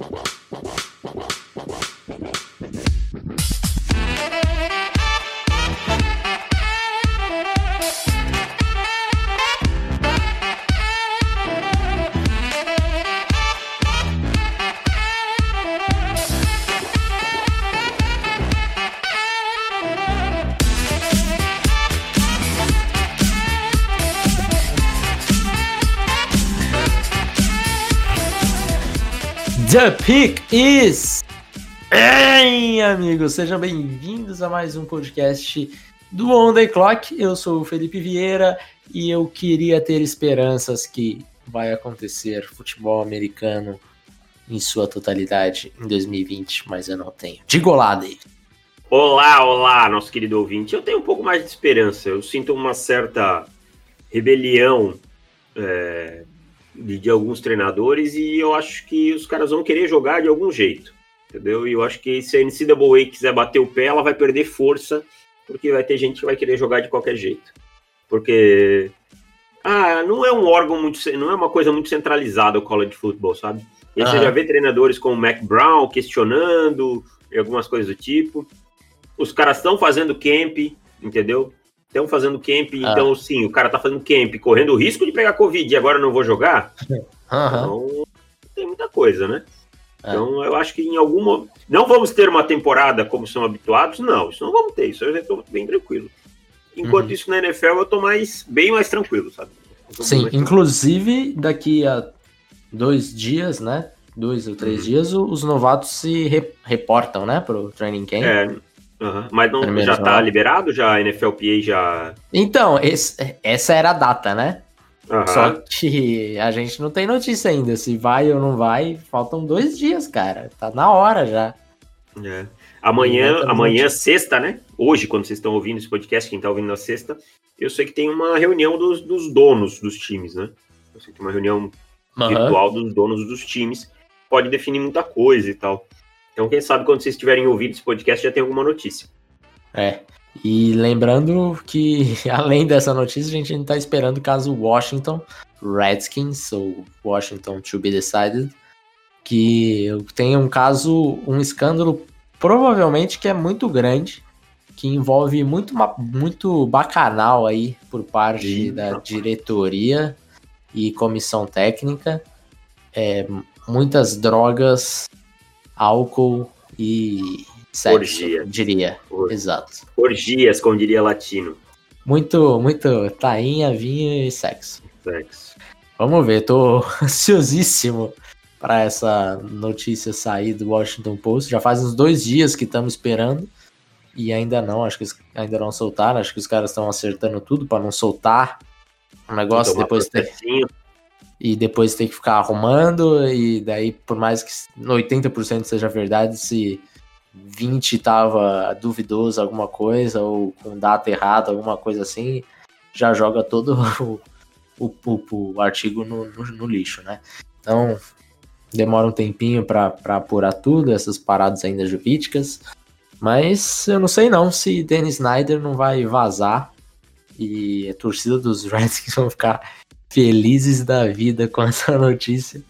Wow. The pick is. Bem, amigos, sejam bem-vindos a mais um podcast do On The Clock. Eu sou o Felipe Vieira e eu queria ter esperanças que vai acontecer futebol americano em sua totalidade em 2020, mas eu não tenho. Diga olá, David. Olá, olá, nosso querido ouvinte. Eu tenho um pouco mais de esperança. Eu sinto uma certa rebelião é, de, de, alguns treinadores e eu acho que os caras vão querer jogar de algum jeito, entendeu? E eu acho que se a NCAA quiser bater o pé, ela vai perder força, porque vai ter gente que vai querer jogar de qualquer jeito. Porque ah, não é um órgão muito, não é uma coisa muito centralizada o college football, sabe? E uhum. você já vê treinadores como o Mac Brown questionando e algumas coisas do tipo. Os caras estão fazendo camp, entendeu? Estão fazendo camp, ah. então sim, o cara tá fazendo camp, correndo o risco de pegar Covid e agora não vou jogar. Uhum. Então, tem muita coisa, né? É. Então, eu acho que em alguma. Não vamos ter uma temporada como são habituados, não, isso não vamos ter, isso eu já estou bem tranquilo. Enquanto uhum. isso na NFL, eu tô mais, bem mais tranquilo, sabe? Sim, inclusive daqui a dois dias, né? Dois ou três uhum. dias, os novatos se re reportam, né, pro training camp. É, Uhum. Mas não, já tá liberado? Já a NFLPA já. Então, esse, essa era a data, né? Uhum. Só que a gente não tem notícia ainda se vai ou não vai. Faltam dois dias, cara. Tá na hora já. É. Amanhã, amanhã, sexta, né? Hoje, quando vocês estão ouvindo esse podcast, quem tá ouvindo na sexta, eu sei que tem uma reunião dos, dos donos dos times, né? Eu sei que tem uma reunião uhum. virtual dos donos dos times. Pode definir muita coisa e tal. Então, quem sabe quando vocês tiverem ouvido esse podcast já tem alguma notícia. É. E lembrando que, além dessa notícia, a gente ainda está esperando caso Washington Redskins, ou Washington to be decided, que tenha um caso, um escândalo, provavelmente que é muito grande, que envolve muito, muito bacanal aí por parte Sim. da diretoria e comissão técnica. É, muitas drogas álcool e sexo, Orgia. diria. Exato. Orgias, como diria latino. Muito, muito tainha, vinho e sexo. Sexo. Vamos ver, tô ansiosíssimo para essa notícia sair do Washington Post. Já faz uns dois dias que estamos esperando e ainda não, acho que ainda não soltaram. Acho que os caras estão acertando tudo para não soltar o negócio depois ter e depois tem que ficar arrumando, e daí, por mais que 80% seja verdade, se 20 tava duvidoso alguma coisa, ou com data errada, alguma coisa assim, já joga todo o, o, o, o artigo no, no, no, lixo, né? Então, demora um tempinho para apurar tudo, essas paradas ainda jurídicas, mas eu não sei não se Dennis Snyder não vai vazar e a torcida dos Redskins vão ficar felizes da vida com essa notícia,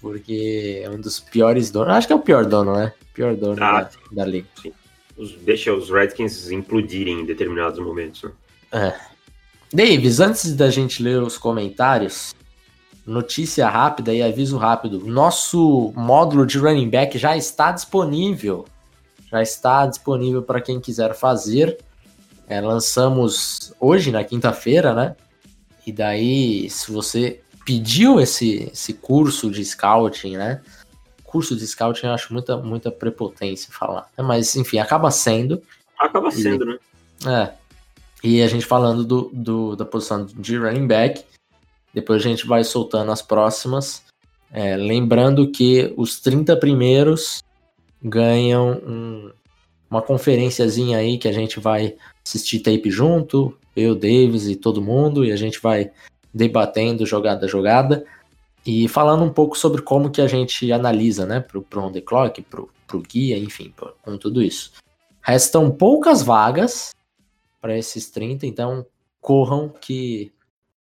porque é um dos piores donos. Acho que é o pior dono, né? Pior dono ah, da, da liga. Sim. Os, deixa os Redskins implodirem em determinados momentos. Né? É. Davis, antes da gente ler os comentários, notícia rápida e aviso rápido. Nosso módulo de running back já está disponível. Já está disponível para quem quiser fazer. É, lançamos hoje, na quinta-feira, né? E daí, se você pediu esse, esse curso de scouting, né? Curso de scouting eu acho muita, muita prepotência falar. Mas, enfim, acaba sendo. Acaba sendo, e, né? É. E a gente falando do, do, da posição de running back. Depois a gente vai soltando as próximas. É, lembrando que os 30 primeiros ganham um, uma conferenciazinha aí que a gente vai assistir tape junto, eu, Davis e todo mundo, e a gente vai debatendo jogada a jogada e falando um pouco sobre como que a gente analisa, né, pro, pro On The Clock, pro, pro guia, enfim, pro, com tudo isso. Restam poucas vagas para esses 30, então corram que,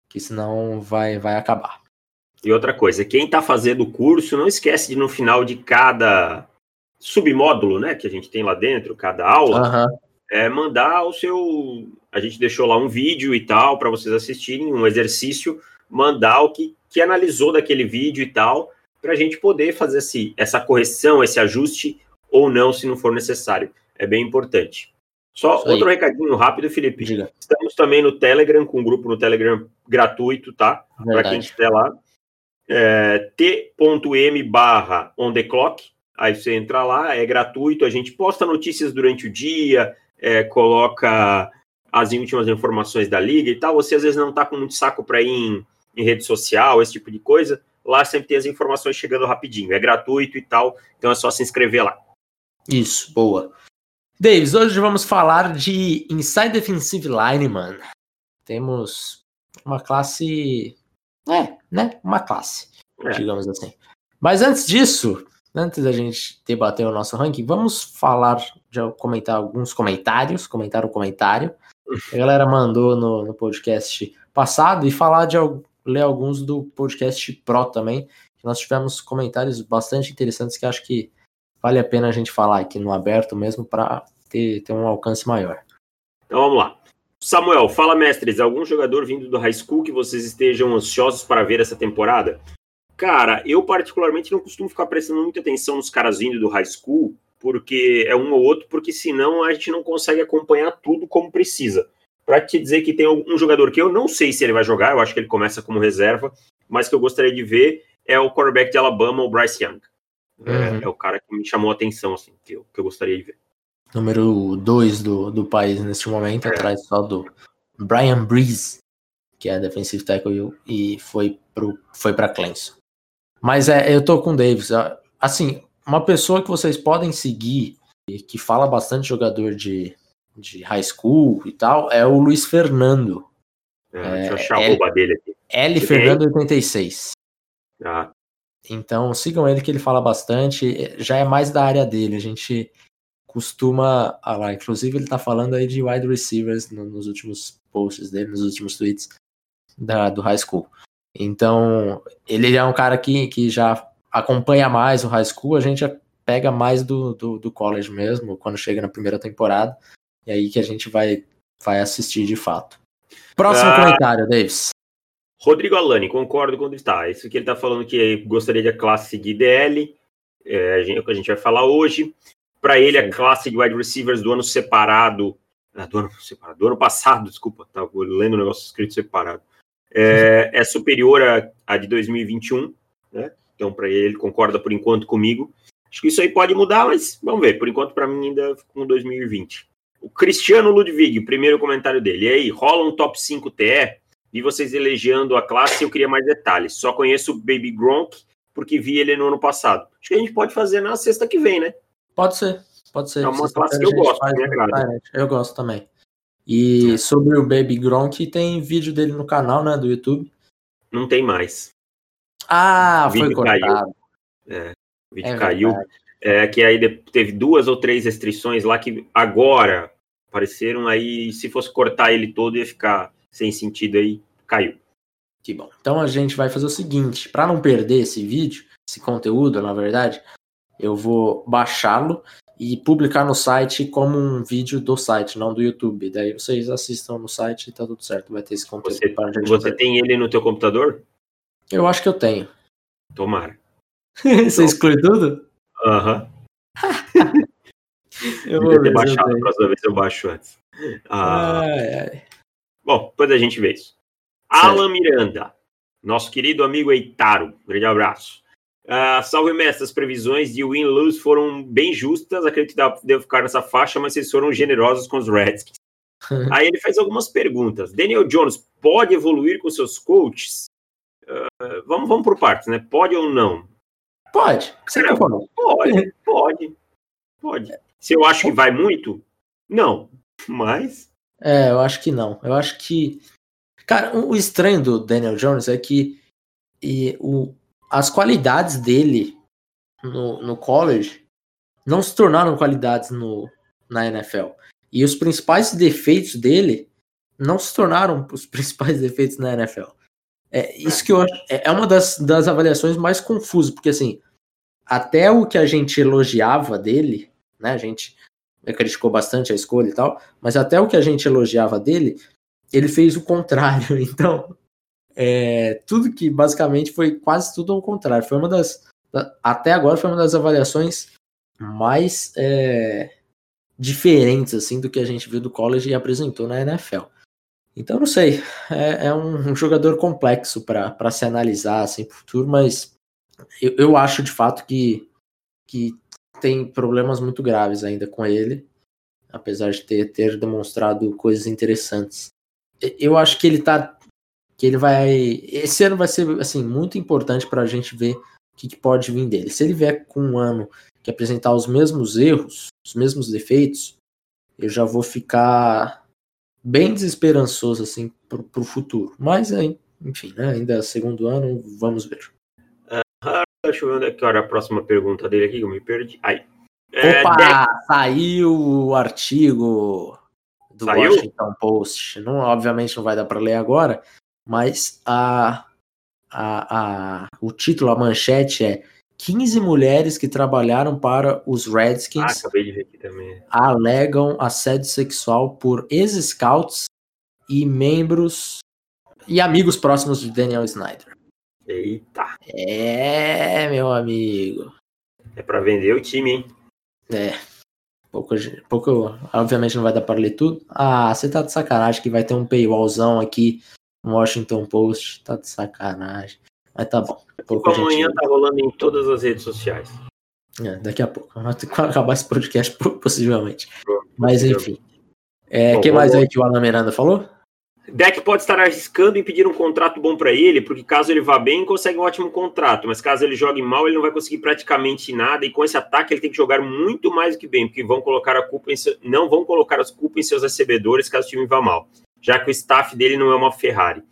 que senão vai, vai acabar. E outra coisa, quem está fazendo o curso, não esquece de no final de cada submódulo, né, que a gente tem lá dentro, cada aula, uhum. É mandar o seu. A gente deixou lá um vídeo e tal para vocês assistirem, um exercício, mandar o que, que analisou daquele vídeo e tal, para a gente poder fazer esse, essa correção, esse ajuste ou não, se não for necessário. É bem importante. Só outro recadinho rápido, Felipe. Diga. Estamos também no Telegram, com um grupo no Telegram gratuito, tá? Para quem estiver lá. É, t.m barra on the clock. Aí você entra lá, é gratuito. A gente posta notícias durante o dia, é, coloca as últimas informações da liga e tal. Você às vezes não tá com muito saco para ir em, em rede social, esse tipo de coisa. Lá sempre tem as informações chegando rapidinho. É gratuito e tal. Então é só se inscrever lá. Isso, boa. Davis, hoje vamos falar de Inside Defensive Lineman. Temos uma classe. É, né? Uma classe, é. digamos assim. Mas antes disso, antes da gente debater o nosso ranking, vamos falar, já comentar alguns comentários, comentar o comentário. A galera mandou no, no podcast passado e falar de ler alguns do podcast Pro também. Nós tivemos comentários bastante interessantes que acho que vale a pena a gente falar aqui no aberto mesmo para ter, ter um alcance maior. Então vamos lá. Samuel, fala mestres, algum jogador vindo do high school que vocês estejam ansiosos para ver essa temporada? Cara, eu particularmente não costumo ficar prestando muita atenção nos caras vindo do high school, porque é um ou outro, porque senão a gente não consegue acompanhar tudo como precisa. Para te dizer que tem um jogador que eu não sei se ele vai jogar, eu acho que ele começa como reserva, mas que eu gostaria de ver é o quarterback de Alabama, o Bryce Young. É, uhum. É, é, o cara que me chamou a atenção, assim, que eu, que eu gostaria de ver. Número 2 do, do país neste momento, é. atrás só do Brian Breeze, que é defensive tackle e foi pro, foi para Clemson. Mas é, eu tô com o Davis. Assim, uma pessoa que vocês podem seguir, que fala bastante jogador de, de high school e tal, é o Luiz Fernando. É, deixa eu achar L, a dele aqui. L Fernando 86. Ah. Então sigam ele que ele fala bastante, já é mais da área dele. A gente costuma. Ah lá, inclusive ele tá falando aí de wide receivers no, nos últimos posts dele, nos últimos tweets da, do high school. Então, ele é um cara que, que já acompanha mais o high school, a gente pega mais do, do, do college mesmo, quando chega na primeira temporada, e aí que a gente vai, vai assistir de fato. Próximo ah, comentário, Davis. Rodrigo Alani, concordo com onde está. Isso que ele está falando que gostaria de a classe seguir DL, é, é o que a gente vai falar hoje. Para ele, a classe de wide receivers do ano separado, ah, do ano separado, do ano passado, desculpa, estava lendo o negócio escrito separado, é, é superior à, à de 2021, né? Então, para ele, ele concorda por enquanto comigo. Acho que isso aí pode mudar, mas vamos ver. Por enquanto, para mim, ainda com 2020. O Cristiano Ludwig, primeiro comentário dele. E aí, rola um top 5 TE? Vi vocês elegendo a classe eu queria mais detalhes. Só conheço o Baby Gronk porque vi ele no ano passado. Acho que a gente pode fazer na sexta que vem, né? Pode ser, pode ser. É uma classe que eu gosto, agrada. Eu gosto também. E sobre o Baby Gronk, tem vídeo dele no canal, né, do YouTube. Não tem mais. Ah, foi cortado. Caiu. É, o vídeo é caiu. É, que aí teve duas ou três restrições lá que agora apareceram aí, se fosse cortar ele todo ia ficar sem sentido aí, caiu. Que bom. Então a gente vai fazer o seguinte, para não perder esse vídeo, esse conteúdo, na verdade, eu vou baixá-lo e publicar no site como um vídeo do site, não do YouTube. Daí vocês assistam no site e tá tudo certo. Vai ter esse conteúdo. Você, você tem ele no teu computador? Eu acho que eu tenho. Tomara. você exclui tudo? Aham. Uhum. eu vou ter baixado, a próxima vez eu baixo antes. Ah, ai, ai. Bom, depois a gente vê isso. Certo. Alan Miranda, nosso querido amigo Eitaro. grande abraço. Uh, salve, mestre. As previsões de win-lose foram bem justas. Acredito que devo ficar nessa faixa, mas vocês foram generosos com os Redskins. Aí ele faz algumas perguntas. Daniel Jones pode evoluir com seus coaches? Uh, vamos, vamos por partes, né? Pode ou não? Pode. Será? Pode, pode. Pode. Se eu acho que vai muito, não. Mas. É, eu acho que não. Eu acho que. Cara, o estranho do Daniel Jones é que e o, as qualidades dele no, no college não se tornaram qualidades no, na NFL. E os principais defeitos dele não se tornaram os principais defeitos na NFL. É isso que eu acho. É, é uma das, das avaliações mais confusas, porque assim, até o que a gente elogiava dele, né? A gente criticou bastante a escolha e tal, mas até o que a gente elogiava dele, ele fez o contrário. Então, é, tudo que basicamente foi quase tudo ao contrário. Foi uma das. Até agora foi uma das avaliações mais é, diferentes assim do que a gente viu do college e apresentou na NFL. Então, não sei. É, é um, um, jogador complexo para se analisar assim, pro futuro, mas eu, eu acho de fato que, que tem problemas muito graves ainda com ele, apesar de ter, ter demonstrado coisas interessantes. Eu acho que ele tá. Que ele vai. Esse ano vai ser assim, muito importante para a gente ver o que, que, pode vir dele. Se ele vier com um ano que apresentar os mesmos erros, os mesmos defeitos, eu já vou ficar bem desesperançoso assim pro, pro futuro. Mas enfim, né, ainda é segundo ano, vamos ver. Uh, deixa eu ver onde é que era a próxima pergunta dele aqui, que eu me perdi. Aí. É, Opa, é, saiu o artigo do saiu? Washington Post. Não, obviamente não vai dar para ler agora, mas a, a, a, o título, a manchete é 15 mulheres que trabalharam para os Redskins ah, alegam assédio sexual por ex-scouts e membros e amigos próximos de Daniel Snyder. Eita! É, meu amigo. É para vender o time, hein? É. Pouco, pouco, obviamente não vai dar para ler tudo. Ah, você tá de sacanagem que vai ter um paywallzão aqui Washington Post. Tá de sacanagem. Mas tá bom. Pouco amanhã gente... tá rolando em todas as redes sociais. É, daqui a pouco. Quando acabar esse podcast, possivelmente. Mas enfim. É, o que mais aí que o Alan Miranda falou? Deck pode estar arriscando em pedir um contrato bom para ele, porque caso ele vá bem, consegue um ótimo contrato, mas caso ele jogue mal, ele não vai conseguir praticamente nada, e com esse ataque ele tem que jogar muito mais do que bem, porque vão colocar a culpa em seu... não vão colocar as culpas em seus recebedores caso o time vá mal, já que o staff dele não é uma Ferrari.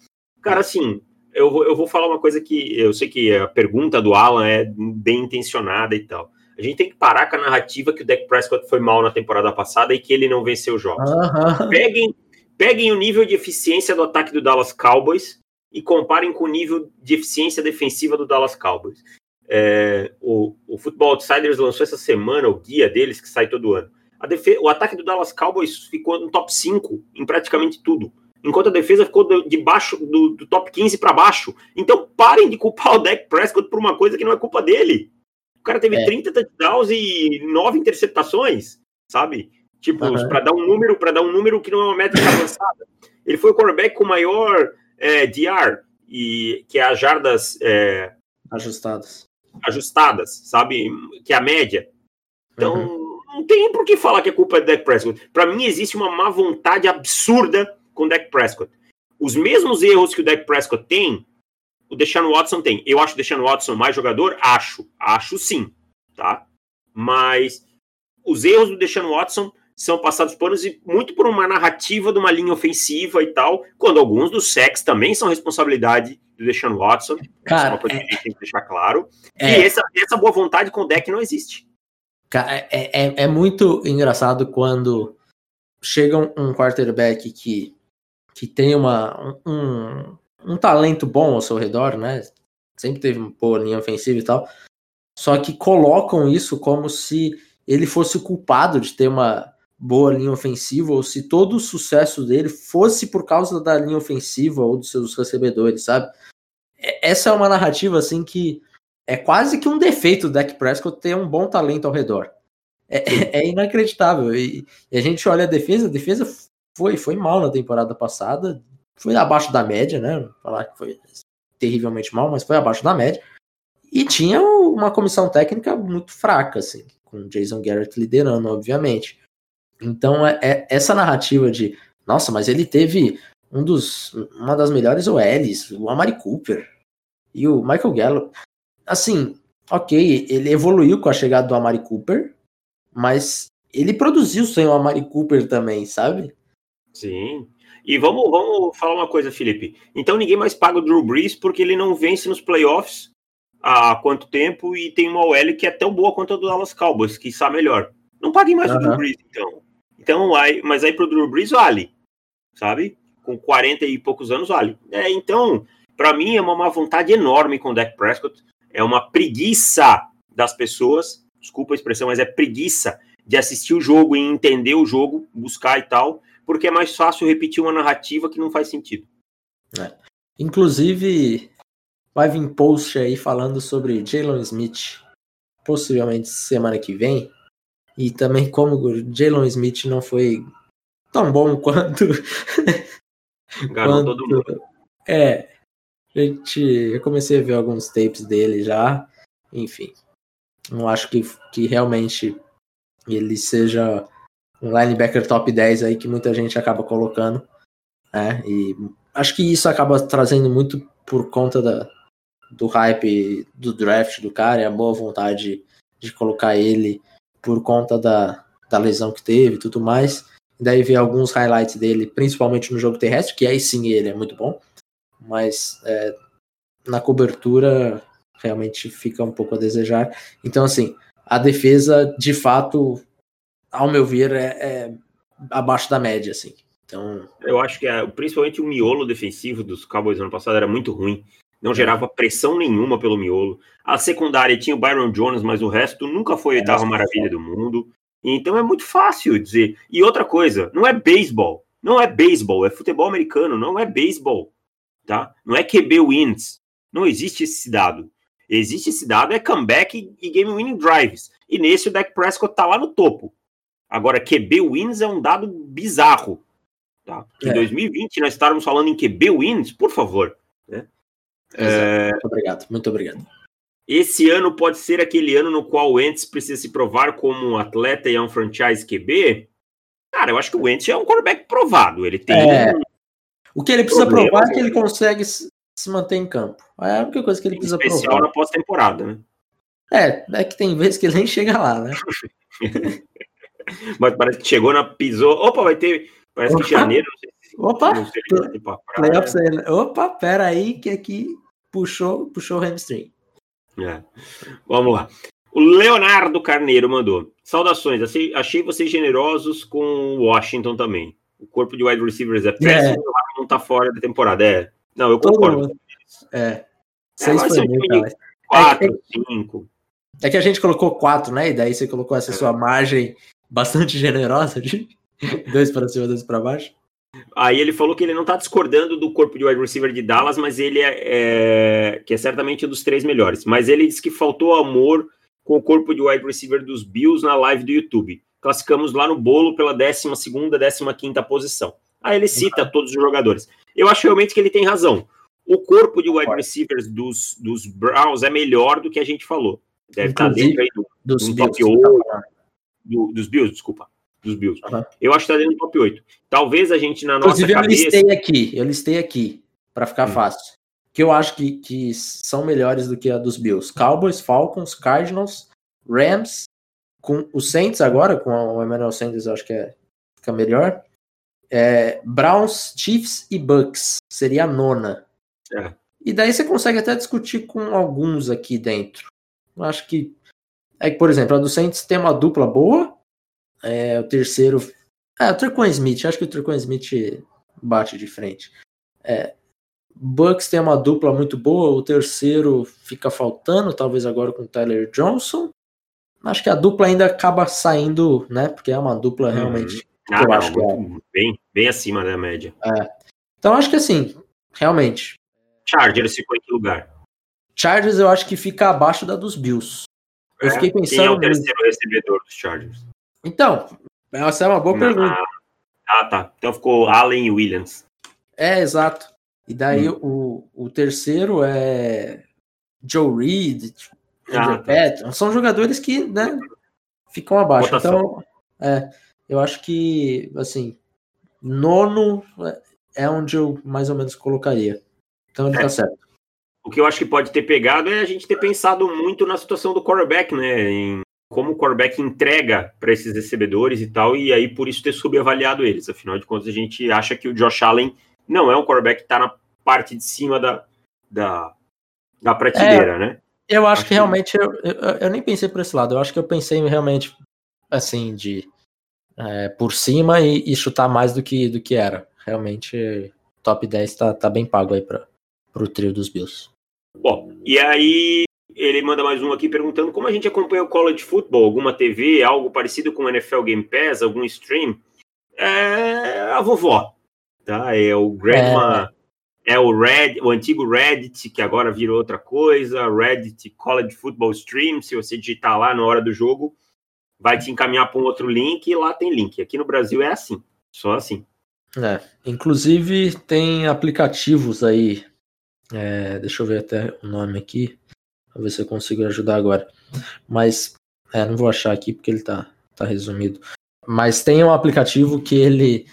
Cara, assim, eu vou, eu vou falar uma coisa que eu sei que a pergunta do Alan é bem intencionada e tal. A gente tem que parar com a narrativa que o Dak Prescott foi mal na temporada passada e que ele não venceu jogos. Uhum. Peguem, peguem o nível de eficiência do ataque do Dallas Cowboys e comparem com o nível de eficiência defensiva do Dallas Cowboys. É, o, o Football Outsiders lançou essa semana o guia deles, que sai todo ano. O ataque do Dallas Cowboys ficou no top 5 em praticamente tudo enquanto a defesa ficou de baixo, do, do top 15 para baixo. Então parem de culpar o Dak Prescott por uma coisa que não é culpa dele. O cara teve é. 30 touchdowns e 9 interceptações, sabe? Tipo, uhum. para dar um número, para dar um número que não é uma métrica avançada. Ele foi o quarterback com maior é, DR, e, que é as jardas é, ajustadas. Ajustadas, sabe? Que é a média. Então, uhum. Não tem por que falar que a culpa é do Dak Prescott. Para mim, existe uma má vontade absurda com o Dak Prescott. Os mesmos erros que o Dak Prescott tem, o Deshaun Watson tem. Eu acho o Deshaun Watson mais jogador? Acho. Acho sim, tá? Mas os erros do Deshaun Watson são passados por muito por uma narrativa de uma linha ofensiva e tal, quando alguns dos sacks também são responsabilidade do Deshaun Watson. Cara, é uma coisa que a gente tem que deixar claro. É, e essa, essa boa vontade com o deck não existe. Cara, é, é, é muito engraçado quando chega um quarterback que que tem uma, um, um talento bom ao seu redor, né? Sempre teve uma boa linha ofensiva e tal. Só que colocam isso como se ele fosse o culpado de ter uma boa linha ofensiva ou se todo o sucesso dele fosse por causa da linha ofensiva ou dos seus recebedores, sabe? Essa é uma narrativa assim que é quase que um defeito do Dak Prescott ter um bom talento ao redor. É, é inacreditável. E, e, a gente olha a defesa, a defesa foi, foi mal na temporada passada, foi abaixo da média, né? Falar que foi terrivelmente mal, mas foi abaixo da média. E tinha uma comissão técnica muito fraca, assim, com Jason Garrett liderando, obviamente. Então, é, é essa narrativa de, nossa, mas ele teve um dos, uma das melhores OLs, o Amari Cooper e o Michael Gallup. Assim, ok, ele evoluiu com a chegada do Amari Cooper, mas ele produziu sem o Amari Cooper também, sabe? Sim. E vamos, vamos falar uma coisa, Felipe. Então ninguém mais paga o Drew Brees porque ele não vence nos playoffs há quanto tempo e tem uma OL que é tão boa quanto a do Dallas Cowboys, que está melhor. Não paguem mais uhum. o Drew Brees, então. Então, aí, mas aí pro Drew Brees vale, sabe? Com 40 e poucos anos vale. É, então, Para mim, é uma má vontade enorme com o Dak Prescott. É uma preguiça das pessoas, desculpa a expressão, mas é preguiça de assistir o jogo e entender o jogo, buscar e tal, porque é mais fácil repetir uma narrativa que não faz sentido. É. Inclusive, vai vir post aí falando sobre Jalen Smith, possivelmente semana que vem. E também como o Jalen Smith não foi tão bom quanto. quanto... todo mundo. É. Gente, eu comecei a ver alguns tapes dele já. Enfim. Não acho que, que realmente ele seja um linebacker top 10 aí que muita gente acaba colocando. Né? E acho que isso acaba trazendo muito por conta da, do hype do draft do cara e a boa vontade de colocar ele por conta da, da lesão que teve e tudo mais. Daí ver alguns highlights dele, principalmente no jogo terrestre, que aí sim ele é muito bom, mas é, na cobertura realmente fica um pouco a desejar. Então, assim, a defesa, de fato, ao meu ver, é, é abaixo da média, assim. Então... Eu acho que é, principalmente o miolo defensivo dos Cowboys ano passado era muito ruim. Não é. gerava pressão nenhuma pelo miolo. A secundária tinha o Byron Jones, mas o resto nunca foi a oitava é, maravilha do mundo. Então é muito fácil dizer. E outra coisa, não é beisebol. Não é beisebol, é futebol americano, não é beisebol. Tá? Não é QB wins. Não existe esse dado. Existe esse dado, é comeback e game winning drives. E nesse o Dak Prescott tá lá no topo. Agora, QB wins é um dado bizarro. Tá? Em é. 2020, nós estávamos falando em QB wins, por favor. Né? É... Muito obrigado, muito obrigado. Esse ano pode ser aquele ano no qual o Wentz precisa se provar como um atleta e é um franchise QB? Cara, eu acho que o Wentz é um quarterback provado. Ele tem. É. O que ele precisa provar é que ele consegue se manter em campo. É a única coisa que ele precisa especial provar. Especial na pós-temporada, né? É, é que tem vezes que ele nem chega lá, né? Mas parece que chegou na pisou. Opa, vai ter. Parece Opa. que janeiro. Não sei Opa! Não sei se pra Opa, pera aí, que aqui puxou, puxou o hamstring. É. Vamos lá. O Leonardo Carneiro mandou. Saudações, achei, achei vocês generosos com o Washington também. O corpo de wide receivers é péssimo, é. não tá fora da temporada. É. Não, eu concordo. É. é. Seis é, foi muito, Quatro, é, cinco. É que a gente colocou quatro, né? E daí você colocou essa é. sua margem bastante generosa de dois para cima, dois para baixo. Aí ele falou que ele não está discordando do corpo de wide receiver de Dallas, mas ele é, é, que é certamente um dos três melhores. Mas ele disse que faltou amor com o corpo de wide receiver dos Bills na live do YouTube. Classificamos lá no bolo pela 12 segunda, 15 quinta posição. Aí ele cita uhum. todos os jogadores. Eu acho realmente que ele tem razão. O corpo de wide receivers dos, dos Browns é melhor do que a gente falou. Deve estar dentro aí do, dos do top 8. Do, dos Bills, desculpa. Dos Bills. Uhum. Eu acho que está dentro do top 8. Talvez a gente, na Inclusive, nossa cabeça... eu listei aqui, eu listei aqui, para ficar hum. fácil. Que eu acho que, que são melhores do que a dos Bills. Cowboys, Falcons, Cardinals, Rams, com o Saints agora, com o Emmanuel Sanders, acho que é, fica melhor. É, Browns, Chiefs e Bucks seria a nona. É. E daí você consegue até discutir com alguns aqui dentro. Acho que é que, por exemplo, a do Saints tem uma dupla boa. É, o terceiro. É, o Trequan Smith. Acho que o Trequan Smith bate de frente. É, Bucks tem uma dupla muito boa. O terceiro fica faltando, talvez agora com o Tyler Johnson. Acho que a dupla ainda acaba saindo, né? Porque é uma dupla uhum. realmente. Ah, eu acho que é. bem, bem acima da média. É. Então acho que assim, realmente. Chargers ficou em que lugar? Chargers eu acho que fica abaixo da dos Bills. Eu é? fiquei pensando. Quem é o terceiro recebedor dos Chargers? Então, essa é uma boa Não, pergunta. Ah, tá. Então ficou Allen e Williams. É, exato. E daí hum. o, o terceiro é Joe Reed, ah, tá. São jogadores que, né, ficam abaixo. Votação. Então, é, eu acho que, assim, nono é onde eu mais ou menos colocaria. Então ele tá é. tá certo. O que eu acho que pode ter pegado é a gente ter pensado muito na situação do quarterback, né? Em como o quarterback entrega para esses recebedores e tal, e aí por isso ter subavaliado eles. Afinal de contas, a gente acha que o Josh Allen não é um quarterback que está na parte de cima da, da, da prateleira, é, né? Eu acho, acho que realmente, eu, eu, eu, nem pensei por esse lado, eu acho que eu pensei realmente, assim, de é, por cima e, e, chutar mais do que, do que era. Realmente, top 10 tá, tá bem pago aí para pro trio dos Bills. Bom, e aí ele manda mais um aqui perguntando como a gente acompanha o college football, alguma TV, algo parecido com o NFL Game Pass, algum stream. É a vovó, tá? É o Grandma, é, o Red, o antigo Reddit, que agora virou outra coisa, Reddit College Football Stream, se você digitar lá na hora do jogo, vai te encaminhar para um outro link e lá tem link. Aqui no Brasil é assim, só assim. É, inclusive tem aplicativos aí, é, deixa eu ver até o nome aqui, Vou ver se eu consigo ajudar agora. Mas, é, não vou achar aqui porque ele tá, tá resumido. Mas tem um aplicativo que ele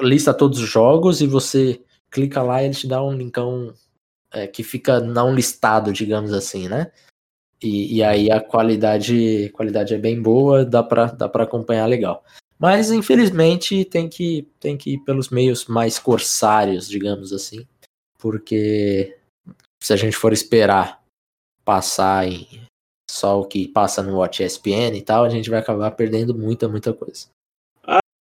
lista todos os jogos e você clica lá e ele te dá um linkão é, que fica não listado, digamos assim, né? E, e aí a qualidade, qualidade é bem boa, dá para dá pra acompanhar legal. Mas infelizmente tem que, tem que ir pelos meios mais corsários, digamos assim, porque se a gente for esperar passar em só o que passa no Watch ESPN e tal, a gente vai acabar perdendo muita, muita coisa.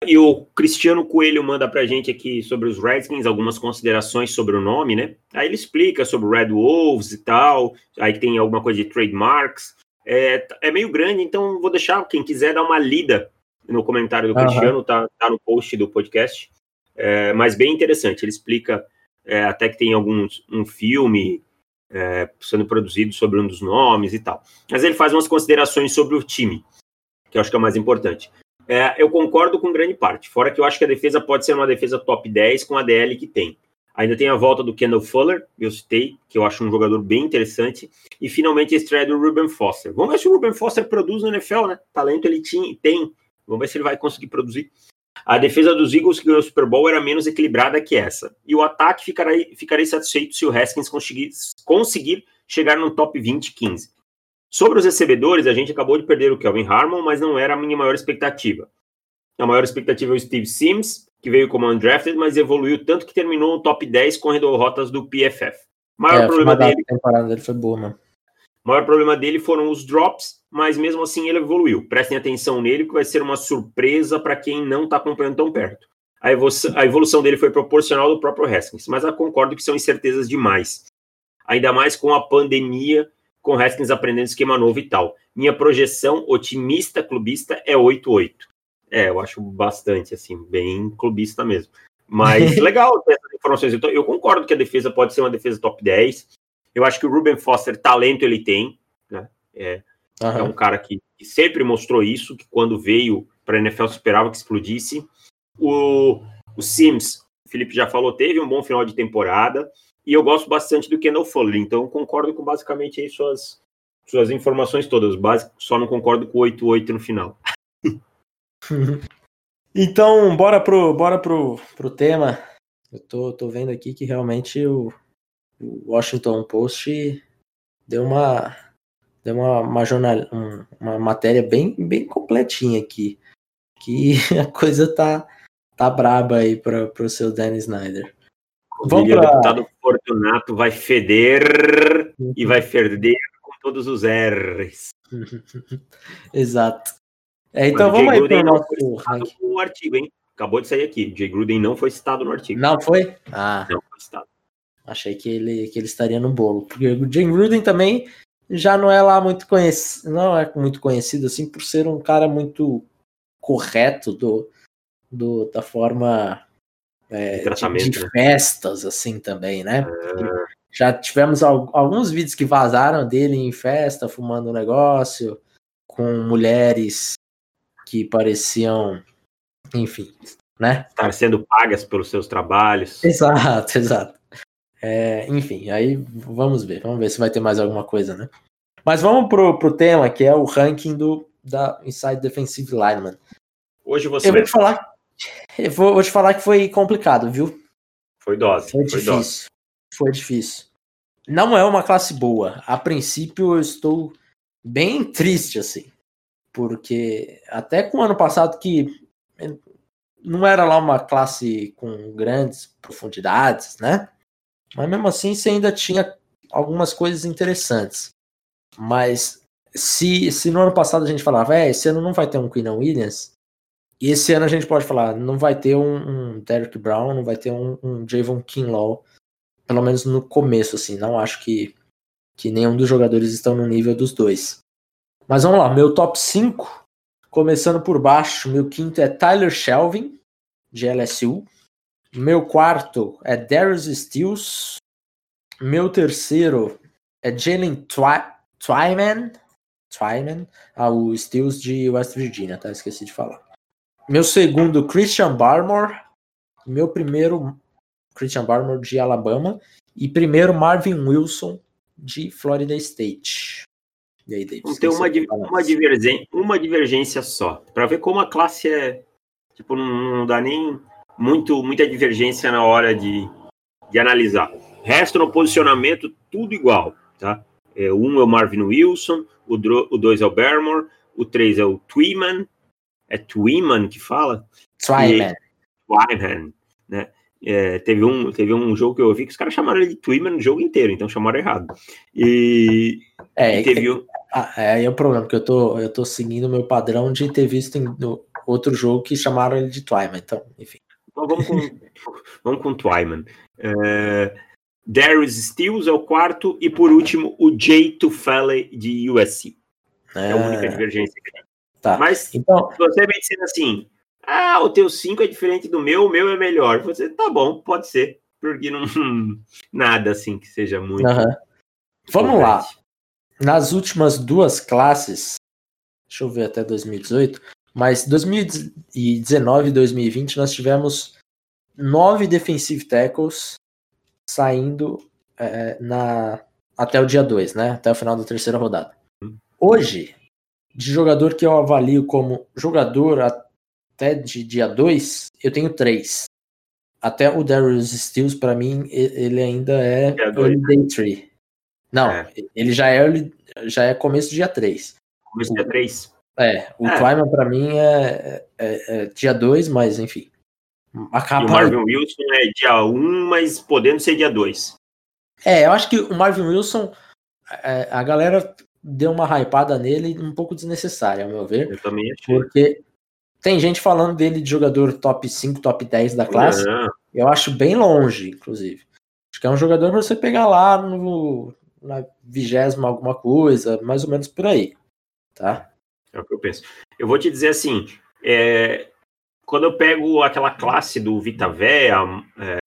E o Cristiano Coelho manda pra gente aqui sobre os Redskins algumas considerações sobre o nome, né? Aí ele explica sobre Red Wolves e tal, aí tem alguma coisa de trademarks. É, é meio grande, então vou deixar quem quiser dar uma lida no comentário do uhum. Cristiano, tá, tá no post do podcast. É, mas bem interessante, ele explica é, até que tem alguns um filme é, sendo produzido sobre um dos nomes e tal. Mas ele faz umas considerações sobre o time, que eu acho que é o mais importante. É, eu concordo com grande parte, fora que eu acho que a defesa pode ser uma defesa top 10 com a DL que tem. Ainda tem a volta do Kendall Fuller, eu citei, que eu acho um jogador bem interessante. E finalmente a estreia do Ruben Foster. Vamos ver se o Ruben Foster produz no NFL, né? Talento ele tinha, tem. Vamos ver se ele vai conseguir produzir. A defesa dos Eagles que ganhou o Super Bowl era menos equilibrada que essa. E o ataque ficaria, satisfeito se o Haskins conseguir, conseguir chegar no top 20, 15. Sobre os recebedores, a gente acabou de perder o Kelvin Harmon, mas não era a minha maior expectativa. A maior expectativa é o Steve Sims, que veio como undrafted, mas evoluiu tanto que terminou no top 10 corredor rotas do PFF. O maior é, problema dele. A temporada dele foi boa, mano. O maior problema dele foram os drops, mas mesmo assim ele evoluiu. Prestem atenção nele, que vai ser uma surpresa para quem não está acompanhando tão perto. A evolução, a evolução, dele foi proporcional do próprio Haskins, mas eu concordo que são incertezas demais. Ainda mais com a pandemia, com Haskins aprendendo esquema novo e tal. Minha projeção otimista clubista é 8-8. É, eu acho bastante, assim, bem clubista mesmo. Mas legal ter essas informações. Eu, eu concordo que a defesa pode ser uma defesa top 10. Eu acho que o Ruben Foster, talento ele tem, né? É, uhum. é um cara que, que, sempre mostrou isso, que quando veio para a NFL esperava que explodisse. O, o Sims, o Felipe já falou, teve um bom final de temporada. E eu gosto bastante do Kendall Fuller, então concordo com basicamente aí suas, suas informações todas. Básico, só não concordo com 8-8 no final. então, bora pro, bora pro, pro tema. Eu tô, tô vendo aqui que realmente o, o Washington Post deu uma deu uma, uma, jornal, uma matéria bem, bem completinha aqui. Que a coisa tá, tá braba aí para o seu Danny Snyder. Vamos pra... O deputado Fortunato vai feder e vai feder com todos os R's. Exato. É, então vamos aí para o nosso no artigo, hein? Acabou de sair aqui. Jay Gruden não foi citado no artigo. Não foi? Ah. Não foi citado. Achei que ele, que ele estaria no bolo. Porque o Jay Gruden também já não é lá muito conhecido, não é muito conhecido assim por ser um cara muito correto do, do da forma é, de, de, né? festas assim também, né? É... Já tivemos alguns vídeos que vazaram dele em festa, fumando um negócio, com mulheres que pareciam, enfim, né? Estar sendo pagas pelos seus trabalhos. Exato, exato. É, enfim, aí vamos ver, vamos ver se vai ter mais alguma coisa, né? Mas vamos pro, pro tema, que é o ranking do, da Inside Defensive Lineman. Hoje você eu vou te falar, eu vou, vou, te falar que foi complicado, viu? Foi dose. Foi, foi difícil. Dose. Foi difícil. Não é uma classe boa. A princípio eu estou bem triste, assim. Porque até com o ano passado que não era lá uma classe com grandes profundidades, né? Mas mesmo assim você ainda tinha algumas coisas interessantes. Mas se, se no ano passado a gente falava, é, esse ano não vai ter um Queen Williams, e esse ano a gente pode falar, não vai ter um, um Derrick Brown, não vai ter um, um Javon Kinlaw pelo menos no começo, assim. Não acho que, que nenhum dos jogadores estão no nível dos dois. Mas vamos lá, meu top 5, começando por baixo, meu quinto é Tyler Shelvin, de LSU. Meu quarto é Darius Stills. Meu terceiro é Jalen Twyman. Twyman, ah, o Stills de West Virginia, tá? Esqueci de falar. Meu segundo, Christian Barmore. Meu primeiro, Christian Barmore de Alabama. E primeiro, Marvin Wilson de Florida State. E aí, David? Vamos ter uma, uma, divergência, uma divergência só. Para ver como a classe é. Tipo, não, não, dá nem muito, muita divergência na hora de, de analisar. Resto no posicionamento, tudo igual. Tá? É, um é o Marvin Wilson, o, o dois é o Barrymore, o três é o Twyman, é Twyman que fala? Twyman. Twyman, né? É, teve, um, teve um jogo que eu ouvi que os caras chamaram ele de Twyman o jogo inteiro, então chamaram errado. E, é, e teve um... Ah, é, aí é o problema, porque eu tô, eu tô seguindo o meu padrão de ter visto em outro jogo que chamaram ele de Twyman, então, enfim. Então vamos com, vamos com Twyman. É, Darius Stills é o quarto, e por último, o Jay Tufele de USC. É, é a única divergência que tem. Tá. Mas então, você me dizendo assim, ah, o teu 5 é diferente do meu, o meu é melhor. Você, tá bom, pode ser. Porque não. Nada assim que seja muito. Uhum. Vamos lá. Nas últimas duas classes, deixa eu ver até 2018, mas 2019 e 2020 nós tivemos nove defensive tackles saindo é, na até o dia 2, né? Até o final da terceira rodada. Hum. Hoje, de jogador que eu avalio como jogador até de dia 2, eu tenho três. Até o Darius Stills, para mim, ele ainda é early day 3. Não, é. ele já é, early, já é começo do dia 3. Começo do dia 3? É, o é. Twyman para mim é, é, é dia 2, mas enfim. Acaba... E o Marvin Wilson é dia 1, um, mas podendo ser dia 2. É, eu acho que o Marvin Wilson, é, a galera deu uma hypada nele um pouco desnecessária, ao meu ver. Eu também achei. Porque tem gente falando dele de jogador top 5, top 10 da classe. Eu acho bem longe, inclusive. Acho que é um jogador para você pegar lá no, na vigésima alguma coisa, mais ou menos por aí. Tá? É o que eu penso. Eu vou te dizer assim, é, quando eu pego aquela classe do Vita Vea, é,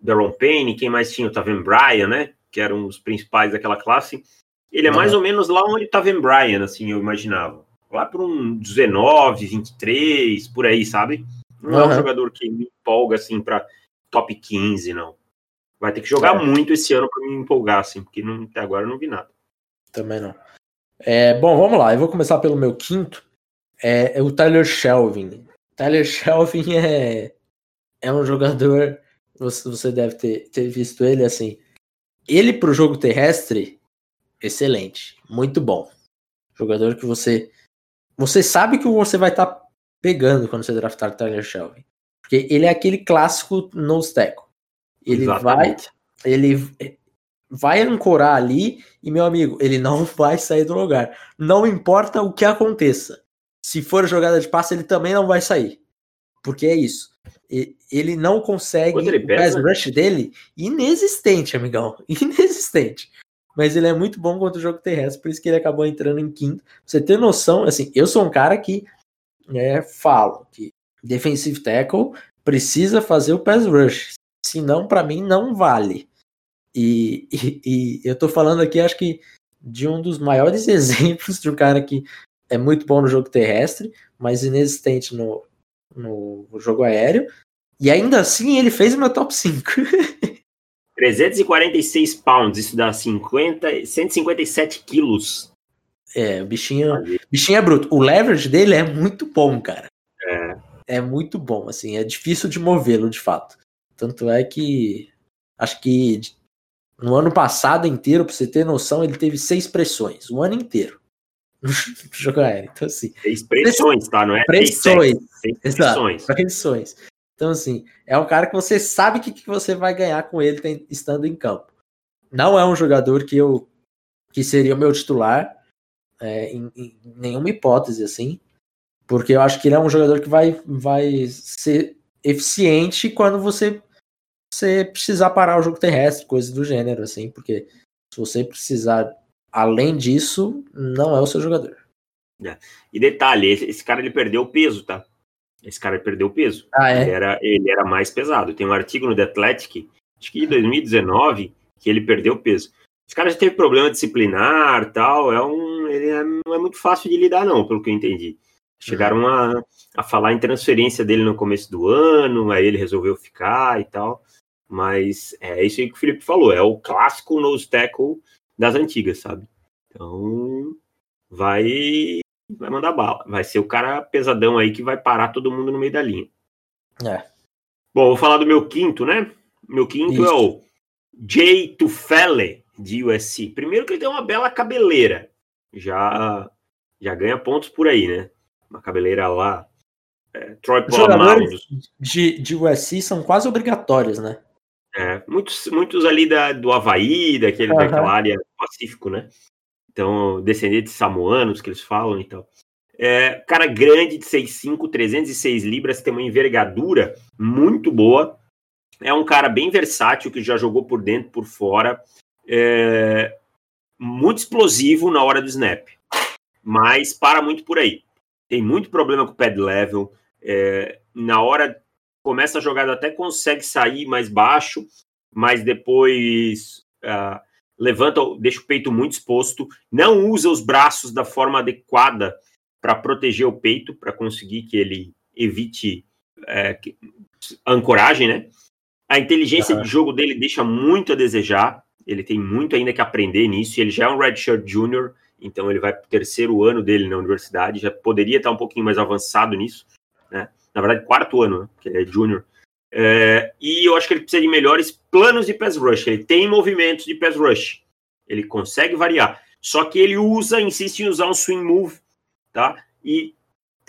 Daron Payne, quem mais tinha? O Taven Bryan, né? Que eram os principais daquela classe. Ele é uhum. mais ou menos lá onde tá Van Bryan, assim, eu imaginava. Lá por um 19, 23, por aí, sabe? Não uhum. é um jogador que me empolga, assim, pra top 15, não. Vai ter que jogar é. muito esse ano para me empolgar, assim, porque não, até agora eu não vi nada. Também não. É, bom, vamos lá. Eu vou começar pelo meu quinto. É, é o Tyler Shelvin. Tyler Shelvin é, é um jogador. Você, você deve ter, ter visto ele assim. Ele pro jogo terrestre, excelente, muito bom. Jogador que você você sabe que você vai estar tá pegando quando você draftar o Tyler Shelby. Porque ele é aquele clássico nose tackle. Ele Exatamente. vai ele vai ancorar ali e meu amigo, ele não vai sair do lugar. Não importa o que aconteça. Se for jogada de passe, ele também não vai sair. Porque é isso. Ele não consegue. Ele o pass rush dele inexistente, amigão. Inexistente mas ele é muito bom contra o jogo terrestre, por isso que ele acabou entrando em quinto. você ter noção, assim, eu sou um cara que é, falo que defensive tackle precisa fazer o pass rush, senão para mim não vale. E, e, e, eu tô falando aqui, acho que de um dos maiores exemplos de um cara que é muito bom no jogo terrestre, mas inexistente no, no jogo aéreo. E ainda assim ele fez o meu top 5. 346 pounds, isso dá 50, 157 quilos. É, o bichinho, bichinho é bruto. O leverage dele é muito bom, cara. É. É muito bom, assim, é difícil de movê-lo, de fato. Tanto é que acho que no ano passado inteiro, pra você ter noção, ele teve seis pressões, o ano inteiro. Jogo aéreo. Então, assim. Seis pressões, tá? Não é? Pressões. Seis pressões. Exato, pressões. Então, assim, é um cara que você sabe que, que você vai ganhar com ele tem, estando em campo. Não é um jogador que eu que seria o meu titular é, em, em, nenhuma hipótese, assim, porque eu acho que ele é um jogador que vai, vai ser eficiente quando você você precisar parar o jogo terrestre, coisas do gênero, assim, porque se você precisar além disso, não é o seu jogador. É. E detalhe, esse, esse, cara ele perdeu o peso, tá? Esse cara perdeu o peso. Ah, é? ele, era, ele era mais pesado. Tem um artigo no The Athletic, acho que de 2019, que ele perdeu peso. Esse cara já teve problema disciplinar tal. É um, ele é, não é muito fácil de lidar, não, pelo que eu entendi. Chegaram a, a falar em transferência dele no começo do ano, aí ele resolveu ficar e tal. Mas é isso aí que o Felipe falou, é o clássico nose tackle das antigas, sabe? Então, vai vai mandar bala. Vai ser o cara pesadão aí que vai parar todo mundo no meio da linha. É. Bom, vou falar do meu quinto, né? Meu quinto Isso. é o Jay Tufele, de USC. Primeiro que ele tem uma bela cabeleira. Já já ganha pontos por aí, né? Uma cabeleira lá. É, Troy Polamalu. De, de USC são quase obrigatórios, né? É, muitos, muitos ali da, do Havaí, daquele, uhum. daquela área do Pacífico, né? Então, descendentes samoanos que eles falam então. É, cara grande de 6'5, 306 libras, tem uma envergadura muito boa. É um cara bem versátil, que já jogou por dentro, por fora. É, muito explosivo na hora do snap. Mas para muito por aí. Tem muito problema com o pad level. É, na hora começa a jogada até consegue sair mais baixo, mas depois uh, levanta, deixa o peito muito exposto, não usa os braços da forma adequada para proteger o peito, para conseguir que ele evite é, ancoragem, né? A inteligência uhum. de jogo dele deixa muito a desejar. Ele tem muito ainda que aprender nisso. Ele já é um redshirt junior, então ele vai para o terceiro ano dele na universidade. Já poderia estar um pouquinho mais avançado nisso, né? na verdade, quarto ano, né? que ele é júnior. É, e eu acho que ele precisa de melhores planos de pass rush. Ele tem movimentos de pass rush. Ele consegue variar. Só que ele usa, insiste em usar um swing move, tá? E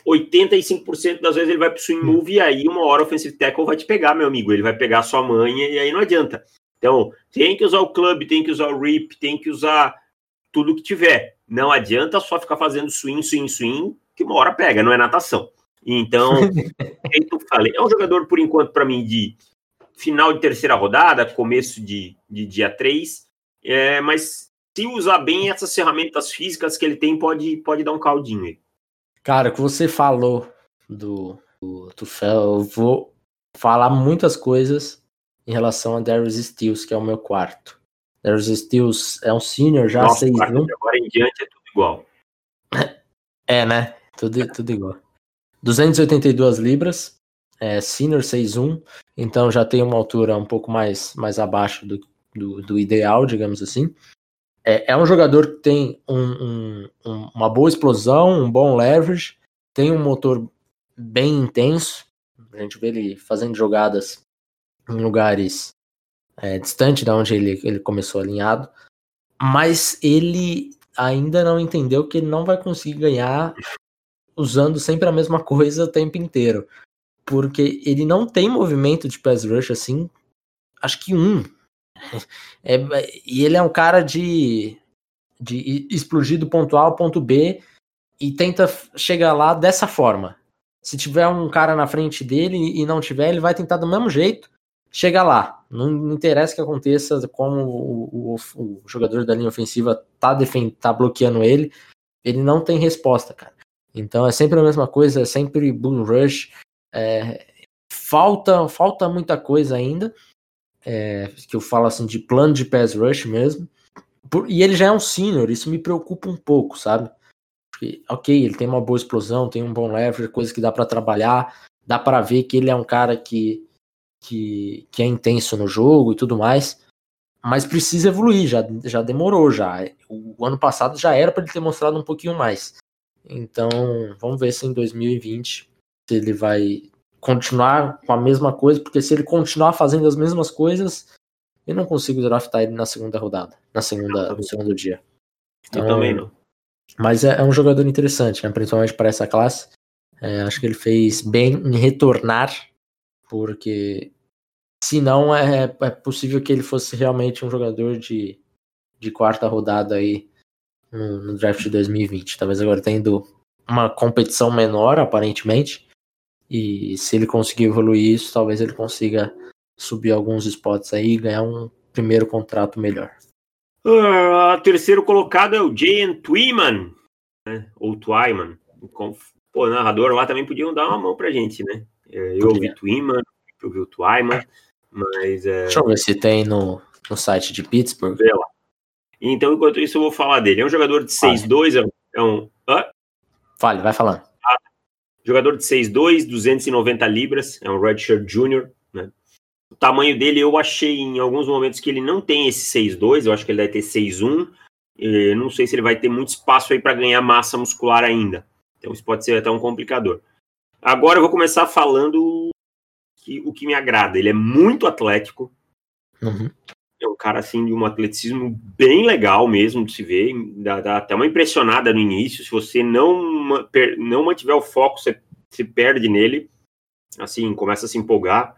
85% das vezes ele vai pro swing hum. move e aí uma hora o offensive tackle vai te pegar, meu amigo. Ele vai pegar a sua mãe e aí não adianta. Então, tem que usar o club, tem que usar o rip, tem que usar tudo que tiver. Não adianta só ficar fazendo swing, swing, swing, que uma hora pega, não é natação. Então, eu falei, é um jogador, por enquanto, para mim, de final de terceira rodada, começo de, de dia 3, é, mas se usar bem essas ferramentas físicas que ele tem, pode, pode dar um caldinho aí. Cara, o que você falou do, do Tufel, eu vou falar muitas coisas em relação a Darius Stills, que é o meu quarto. Darius Stills é um senior já, Nossa, 6 Agora em diante é tudo igual. É, né? Tudo, tudo igual. 282 libras, é, senior 6'1, então já tem uma altura um pouco mais, mais abaixo do, do, do ideal, digamos assim. É, é, um jogador que tem um, um, uma boa explosão, um bom leverage, tem um motor bem intenso. A gente vê ele fazendo jogadas em lugares é, distantes da onde ele, ele começou alinhado, mas ele ainda não entendeu que ele não vai conseguir ganhar usando sempre a mesma coisa o tempo inteiro. Porque ele não tem movimento de pass rush assim, acho que um. É, e ele é um cara de, de explodir do ponto A ao ponto B e tenta chegar lá dessa forma. Se tiver um cara na frente dele e não tiver, ele vai tentar do mesmo jeito chegar lá. Não interessa que aconteça como o, o, o jogador da linha ofensiva tá, defend, tá bloqueando ele, ele não tem resposta, cara. Então é sempre a mesma coisa, é sempre bull rush. É, falta, falta muita coisa ainda, é, que eu falo assim de plano de pass rush mesmo. Por, e ele já é um senior, isso me preocupa um pouco, sabe? Porque, ok, ele tem uma boa explosão, tem um bom leverage, coisa que dá para trabalhar, dá para ver que ele é um cara que, que, que é intenso no jogo e tudo mais, mas precisa evoluir, já, já demorou já. O, o ano passado já era para ele ter mostrado um pouquinho mais. Então, vamos ver se em 2020 se ele vai continuar com a mesma coisa, porque se ele continuar fazendo as mesmas coisas, eu não consigo draftar ele na segunda rodada, na segunda, no segundo dia. Então, eu também não. Mas é, é, um jogador interessante, né? principalmente para essa classe. É, acho que ele fez bem em retornar, porque senão é, é possível que ele fosse realmente um jogador de, de quarta rodada aí no, draft de 2020. Talvez agora tendo uma competição menor, aparentemente. E se ele conseguir evoluir isso, talvez ele consiga subir alguns spots aí e ganhar um primeiro contrato melhor. Uh, terceiro colocado é o J.N. Twyman, né? ou Twyman. Pô, narrador lá também podiam dar uma mão pra gente, né? É, eu ouvi Twyman, eu ouvi o Twyman, mas... É... Deixa eu ver se tem no, no site de Pittsburgh. Vê lá. Então, enquanto isso, eu vou falar dele. É um jogador de 6'2", é um... Hã? Fale, vai falando. Ah, jogador de 6'2", 290 libras, é um redshirt junior, né? O tamanho dele, eu achei em alguns momentos que ele não tem esse 6'2", eu acho que ele deve ter 6'1", não sei se ele vai ter muito espaço aí para ganhar massa muscular ainda. Então isso pode ser até um complicador. Agora eu vou começar falando que, o que me agrada. Ele é muito atlético. Uhum. Cara assim de um atleticismo bem legal mesmo de se ver. Dá, dá até uma impressionada no início. Se você não, não mantiver o foco, você se perde nele. Assim, começa a se empolgar.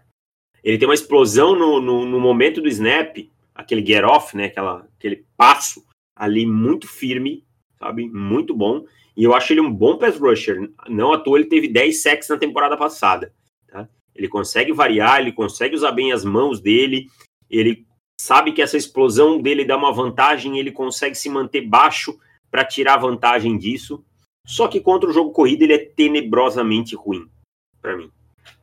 Ele tem uma explosão no, no, no momento do snap, aquele get off, né? Aquela, aquele passo ali muito firme, sabe? Muito bom. E eu acho ele um bom pass rusher. Não à toa ele teve 10 sacks na temporada passada. Tá? Ele consegue variar, ele consegue usar bem as mãos dele, ele sabe que essa explosão dele dá uma vantagem, ele consegue se manter baixo para tirar vantagem disso. Só que contra o jogo corrido ele é tenebrosamente ruim para mim.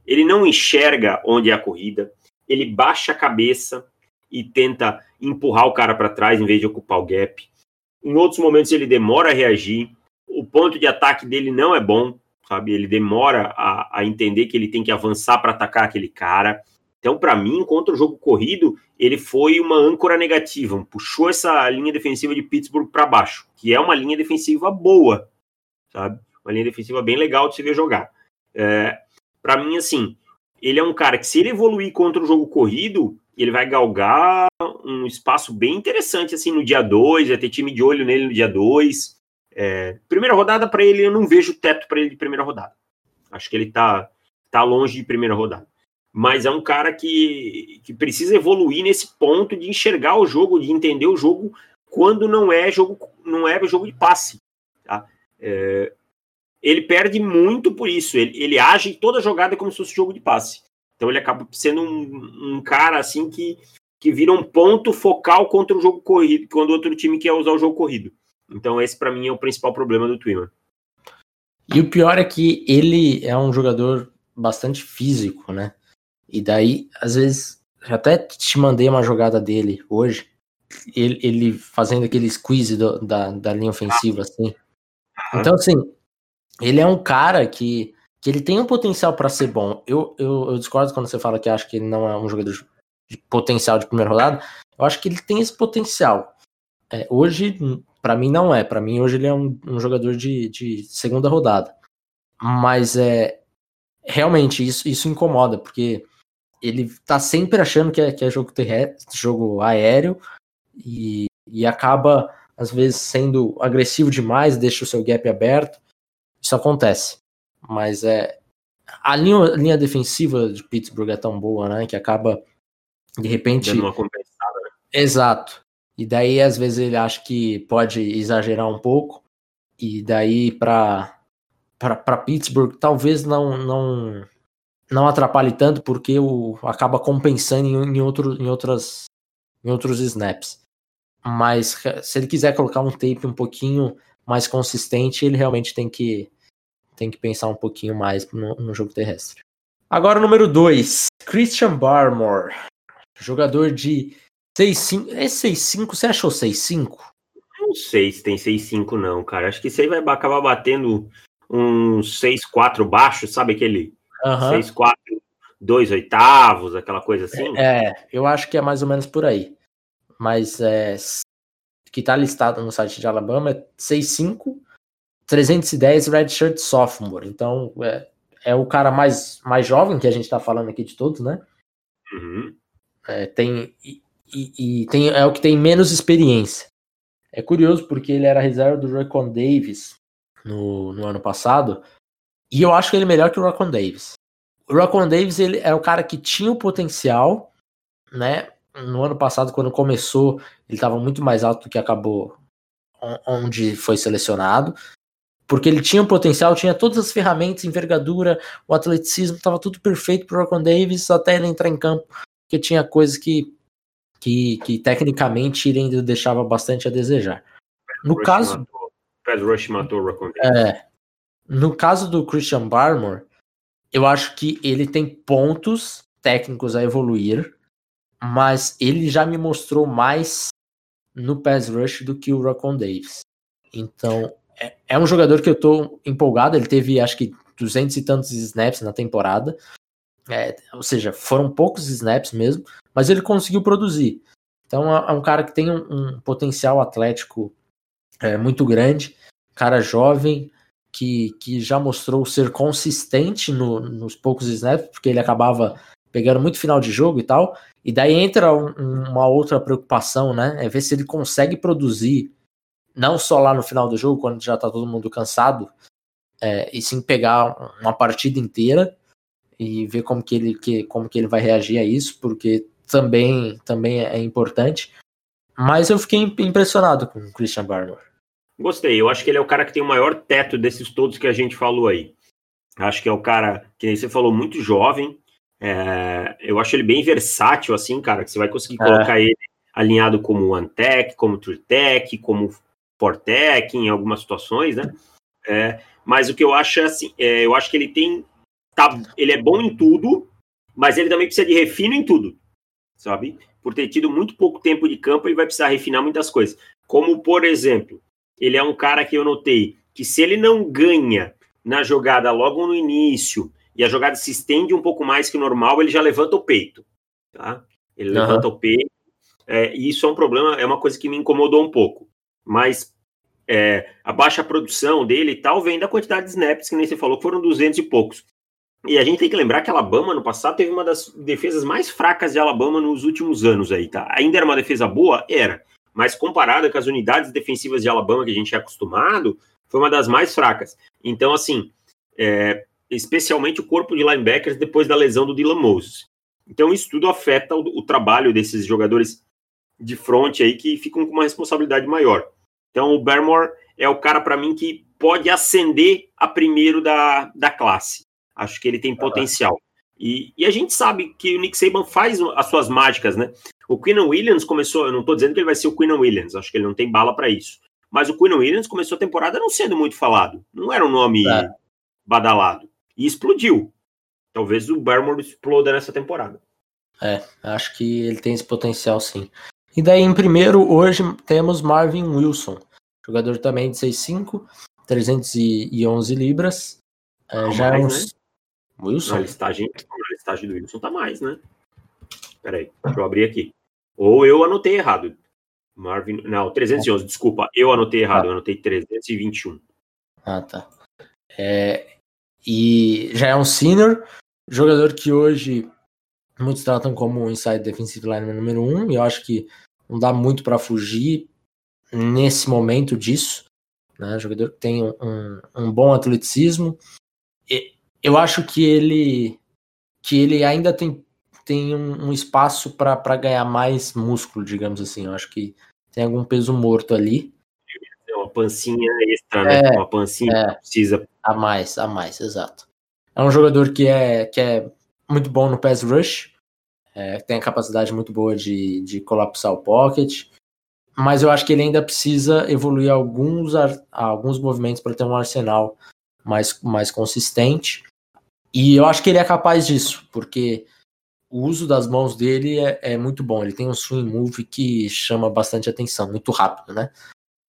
Ele não enxerga onde é a corrida, ele baixa a cabeça e tenta empurrar o cara para trás em vez de ocupar o gap. Em outros momentos ele demora a reagir, o ponto de ataque dele não é bom, sabe? Ele demora a, a entender que ele tem que avançar para atacar aquele cara. Então, para mim, contra o jogo corrido, ele foi uma âncora negativa, puxou essa linha defensiva de Pittsburgh para baixo, que é uma linha defensiva boa, sabe? Uma linha defensiva bem legal de se ver jogar. É, para mim, assim, ele é um cara que, se ele evoluir contra o jogo corrido, ele vai galgar um espaço bem interessante assim no dia 2, vai ter time de olho nele no dia 2. É, primeira rodada para ele, eu não vejo teto para ele de primeira rodada. Acho que ele tá, tá longe de primeira rodada. Mas é um cara que, que precisa evoluir nesse ponto de enxergar o jogo, de entender o jogo quando não é jogo, não é jogo de passe. Tá? É, ele perde muito por isso. Ele, ele age toda jogada como se fosse jogo de passe. Então ele acaba sendo um, um cara assim que, que vira um ponto focal contra o jogo corrido, quando outro time quer usar o jogo corrido. Então esse para mim é o principal problema do Twiman. E o pior é que ele é um jogador bastante físico, né? E daí, às vezes, até te mandei uma jogada dele hoje, ele, ele fazendo aquele squeeze do, da, da linha ofensiva, assim. Então, assim, ele é um cara que que ele tem um potencial para ser bom. Eu, eu, eu, discordo quando você fala que acha que ele não é um jogador de potencial de primeira rodada. Eu acho que ele tem esse potencial. É, hoje, para mim, não é. Para mim, hoje ele é um, um jogador de, de, segunda rodada. Mas é realmente isso, isso incomoda, porque ele tá sempre achando que é, que é jogo terrestre, jogo aéreo e, e acaba, às vezes, sendo agressivo demais, deixa o seu gap aberto. Isso acontece. Mas é. A linha, a linha defensiva de Pittsburgh é tão boa, né? Que acaba, de repente. Dando uma compensada, né? Exato. E daí, às vezes, ele acha que pode exagerar um pouco. E daí, para para Pittsburgh, talvez não, não não atrapalhe tanto, porque o acaba compensando em, em, outro, em, outras, em outros snaps. Mas se ele quiser colocar um tape um pouquinho mais consistente, ele realmente tem que tem que pensar um pouquinho mais no, no jogo terrestre. Agora, número 2, Christian Barmore. Jogador de 6'5. É 6'5? Você achou 6'5? Não sei se tem 6'5, não, cara. Acho que isso aí vai acabar batendo um 6'4 baixo, sabe aquele uhum. 6'4, 2 oitavos, aquela coisa assim? É, eu acho que é mais ou menos por aí. Mas é, que tá listado no site de Alabama é 6'5 310 Redshirt Sophomore. Então, é, é o cara mais, mais jovem que a gente está falando aqui de todos, né? Uhum. É, tem, e, e, tem, é o que tem menos experiência. É curioso porque ele era reserva do Raycon Davis no, no ano passado. E eu acho que ele é melhor que o Raycon Davis. O Raycon Davis ele é o cara que tinha o potencial, né? No ano passado, quando começou, ele estava muito mais alto do que acabou onde foi selecionado porque ele tinha o potencial, tinha todas as ferramentas, envergadura, o atleticismo, estava tudo perfeito para o Rocco Davis até ele entrar em campo porque tinha coisas que, que, que tecnicamente ele ainda deixava bastante a desejar. No Rush caso. Matou, Rush matou o Raccoon É, no caso do Christian Barmore, eu acho que ele tem pontos técnicos a evoluir, mas ele já me mostrou mais no pass rush do que o Raccoon Davis. Então, é, é um jogador que eu tô empolgado. Ele teve, acho que, 200 e tantos snaps na temporada. É, ou seja, foram poucos snaps mesmo, mas ele conseguiu produzir. Então, é, é um cara que tem um, um potencial atlético é, muito grande, cara jovem, que, que já mostrou ser consistente no, nos poucos snaps, porque ele acabava pegando muito final de jogo e tal. E daí entra um, uma outra preocupação, né? É ver se ele consegue produzir, não só lá no final do jogo, quando já tá todo mundo cansado, é, e sim pegar uma partida inteira e ver como que ele, que, como que ele vai reagir a isso, porque também, também é importante. Mas eu fiquei impressionado com o Christian Barmore. Gostei, eu acho que ele é o cara que tem o maior teto desses todos que a gente falou aí. Acho que é o cara que você falou muito jovem. É, eu acho ele bem versátil, assim, cara, que você vai conseguir colocar é. ele alinhado como One Tech, como True Tech, como Fortech em algumas situações, né? É, mas o que eu acho é assim, é, eu acho que ele tem. Tá, ele é bom em tudo, mas ele também precisa de refino em tudo, sabe? Por ter tido muito pouco tempo de campo, ele vai precisar refinar muitas coisas. Como, por exemplo, ele é um cara que eu notei que se ele não ganha na jogada logo no início e a jogada se estende um pouco mais que o normal, ele já levanta o peito, tá? Ele uhum. levanta o peito, é, e isso é um problema, é uma coisa que me incomodou um pouco. Mas é, a baixa produção dele e tal vem da quantidade de snaps, que nem você falou, que foram 200 e poucos. E a gente tem que lembrar que Alabama, no passado, teve uma das defesas mais fracas de Alabama nos últimos anos aí, tá? Ainda era uma defesa boa? Era. Mas comparada com as unidades defensivas de Alabama que a gente é acostumado, foi uma das mais fracas. Então, assim, é, especialmente o corpo de linebackers depois da lesão do Dylan Moses. Então, isso tudo afeta o, o trabalho desses jogadores de frente aí que ficam com uma responsabilidade maior. Então, o Barmore é o cara, para mim, que pode ascender a primeiro da, da classe. Acho que ele tem potencial. E, e, a gente sabe que o Nick Saban faz as suas mágicas, né? O Quinn Williams começou, eu não estou dizendo que ele vai ser o Quinn Williams, acho que ele não tem bala para isso. Mas o Quinn Williams começou a temporada não sendo muito falado. Não era um nome é. badalado. E explodiu. Talvez o Barmore exploda nessa temporada. É, acho que ele tem esse potencial sim. E daí, em primeiro, hoje temos Marvin Wilson, jogador também de 6'5, 311 libras. É, já mais, é uns... né? Wilson? Na listagem, na listagem do Wilson tá mais, né? Peraí, deixa eu abrir aqui. Ou eu anotei errado. Marvin. Não, 311, é. desculpa. Eu anotei errado, ah. eu anotei 321. Ah, tá. É, e já é um senior, jogador que hoje muitos tratam como um inside defensive lineman número um, e eu acho que não dá muito para fugir nesse momento disso. Né? Jogador que tem um, um bom atleticismo. E eu acho que ele que ele ainda tem, tem um, um espaço para ganhar mais músculo, digamos assim. Eu acho que tem algum peso morto ali. É uma pancinha extra, né? É, uma pancinha é, que precisa. A mais, a mais, exato. É um jogador que é, que é muito bom no pass rush, é, tem a capacidade muito boa de, de colapsar o pocket, mas eu acho que ele ainda precisa evoluir alguns, alguns movimentos para ter um arsenal mais, mais consistente. E eu acho que ele é capaz disso, porque o uso das mãos dele é, é muito bom. Ele tem um swing move que chama bastante atenção, muito rápido, né?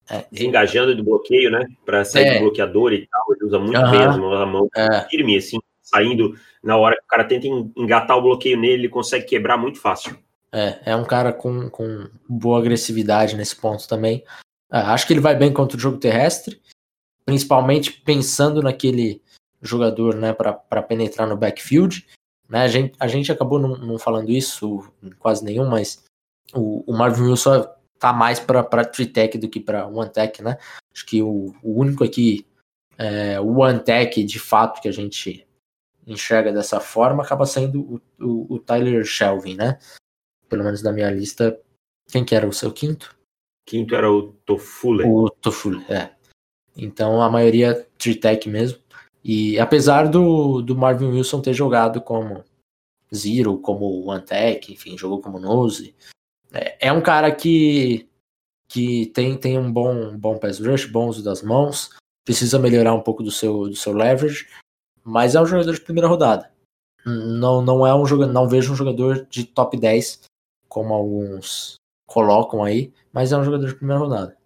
É, Desengajando do bloqueio, né? Para sair é, do bloqueador e tal, ele usa muito uh as mãos, a mão é, firme, assim saindo na hora que o cara tenta engatar o bloqueio nele, ele consegue quebrar muito fácil. É, é um cara com, com boa agressividade nesse ponto também. É, acho que ele vai bem contra o jogo terrestre, principalmente pensando naquele jogador né, para penetrar no backfield. Né, a, gente, a gente acabou não, não falando isso, quase nenhum, mas o, o Marvin Wilson tá mais para three-tech do que para one-tech, né? Acho que o, o único aqui, é, o one-tech de fato que a gente enxerga dessa forma, acaba sendo o, o, o Tyler Shelvin, né? Pelo menos na minha lista. Quem que era o seu quinto? Quinto era o Tofule. O Tofule, é. Então a maioria Tritec mesmo. E apesar do, do Marvin Wilson ter jogado como Zero, como One Tech, enfim, jogou como Nose. É, é um cara que, que tem, tem um bom, bom pass rush, bom uso das mãos, precisa melhorar um pouco do seu, do seu leverage, mas é um jogador de primeira rodada. Não, não é um jogador, não vejo um jogador de top 10 como alguns colocam aí, mas é um jogador de primeira rodada.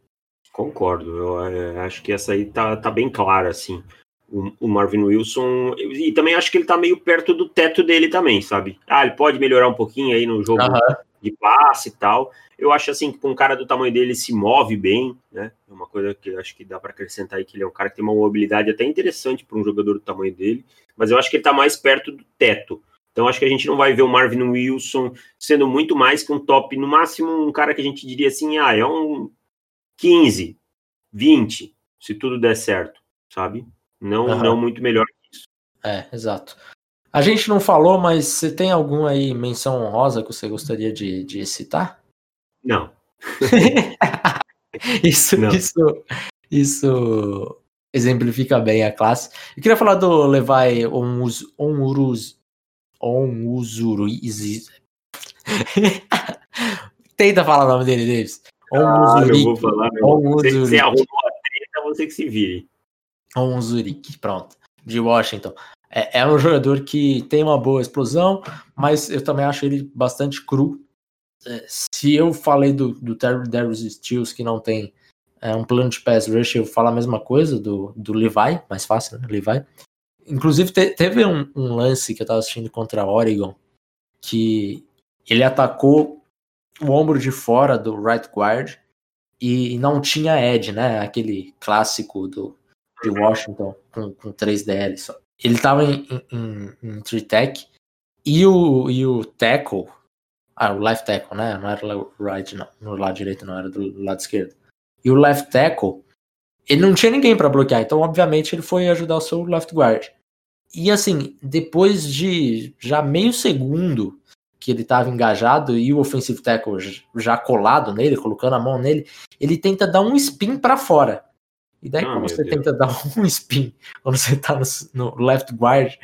Concordo, eu é, acho que essa aí tá, tá bem clara, assim. O, Marvin Wilson, e também acho que ele tá meio perto do teto dele também, sabe? Ah, ele pode melhorar um pouquinho aí no jogo de passe e tal. Eu acho assim que com um cara do tamanho dele se move bem, né? É uma coisa que eu acho que dá para acrescentar aí que ele é um cara que tem uma mobilidade até interessante para um jogador do tamanho dele, mas eu acho que ele tá mais perto do teto. Então acho que a gente não vai ver o Marvin Wilson sendo muito mais que um top, no máximo um cara que a gente diria assim, ah, é um 15, 20, se tudo der certo, sabe? Não, uhum. não muito melhor que isso. É, exato. A gente não falou, mas você tem alguma aí menção honrosa que você gostaria de, de citar? Não. isso, não. isso, isso exemplifica bem a classe. Eu queria falar do Levi Onuruz, Onuruz, Onuzuri. Tenta falar o nome dele, Davis. Ah, eu vou falar. Você, você arrumou a treta, você que se vire. Onzurik, pronto. De Washington. É, é, um jogador que tem uma boa explosão, mas eu também acho ele bastante cru. É, se eu falei do, do Darius Steels que não tem é, um plano de pass rush, eu falo a mesma coisa do, do Levi, mais fácil, né? Levi. Inclusive, te, teve um, um, lance que eu tava assistindo contra a Oregon que ele atacou o ombro de fora do right guard e não tinha edge, né? Aquele clássico do, de Washington com, com 3 DL só. Ele tava em, em, em three tech e o, e o tackle, ah, o left tackle, né? Não era o right, não. No lado direito, não, era do lado esquerdo. E o left tackle, ele não tinha ninguém para bloquear, então obviamente ele foi ajudar o seu left guard. E assim, depois de já meio segundo que ele estava engajado e o offensive tackle já colado nele, colocando a mão nele, ele tenta dar um spin para fora. E daí, oh, quando você Deus. tenta dar um spin, quando você tá no, no, left guard,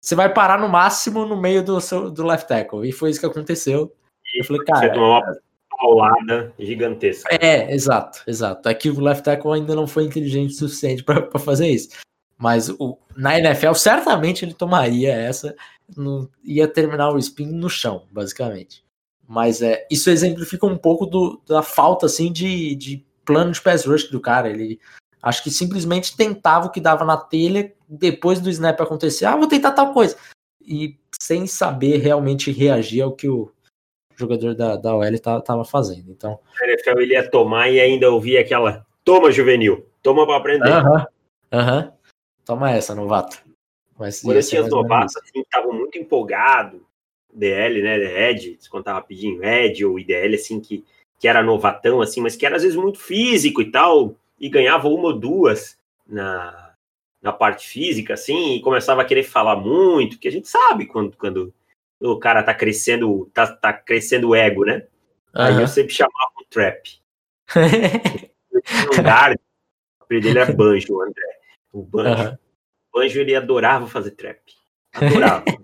você vai parar no máximo no meio do, seu, do left tackle. E foi isso que aconteceu. E eu falei, cara. Você tomou uma paulada gigantesca. É, exato, exato. Aqui é o left tackle ainda não foi inteligente o suficiente para fazer isso. Mas o, na NFL, certamente ele tomaria essa, no, ia terminar o spin no chão, basicamente. Mas é, isso exemplifica um pouco do, da falta assim de, de plano de pass rush do cara. Ele acho que simplesmente tentava o que dava na telha depois do snap acontecer. Ah, vou tentar tal coisa. E sem saber realmente reagir ao que o jogador da, da OL estava fazendo. Então, a NFL ele ia tomar e ainda ouvia aquela: toma, juvenil, toma para aprender. Aham, uh. -huh, uh. Toma essa, novato. Mas, Quando eu tinha os novatos, assim, estavam muito empolgados, DL, né, Ed, se contar rapidinho, Ed ou IDL, assim, que, que era novatão, assim, mas que era às vezes muito físico e tal, e ganhava uma ou duas na, na parte física, assim, e começava a querer falar muito, que a gente sabe quando, quando o cara tá crescendo, tá, tá crescendo o ego, né? Uhum. Aí eu sempre chamava o trap. um guard, o apelido dele era Banjo, o André. O Banjo. Uhum. O Banjo, ele adorava fazer trap. Adorava.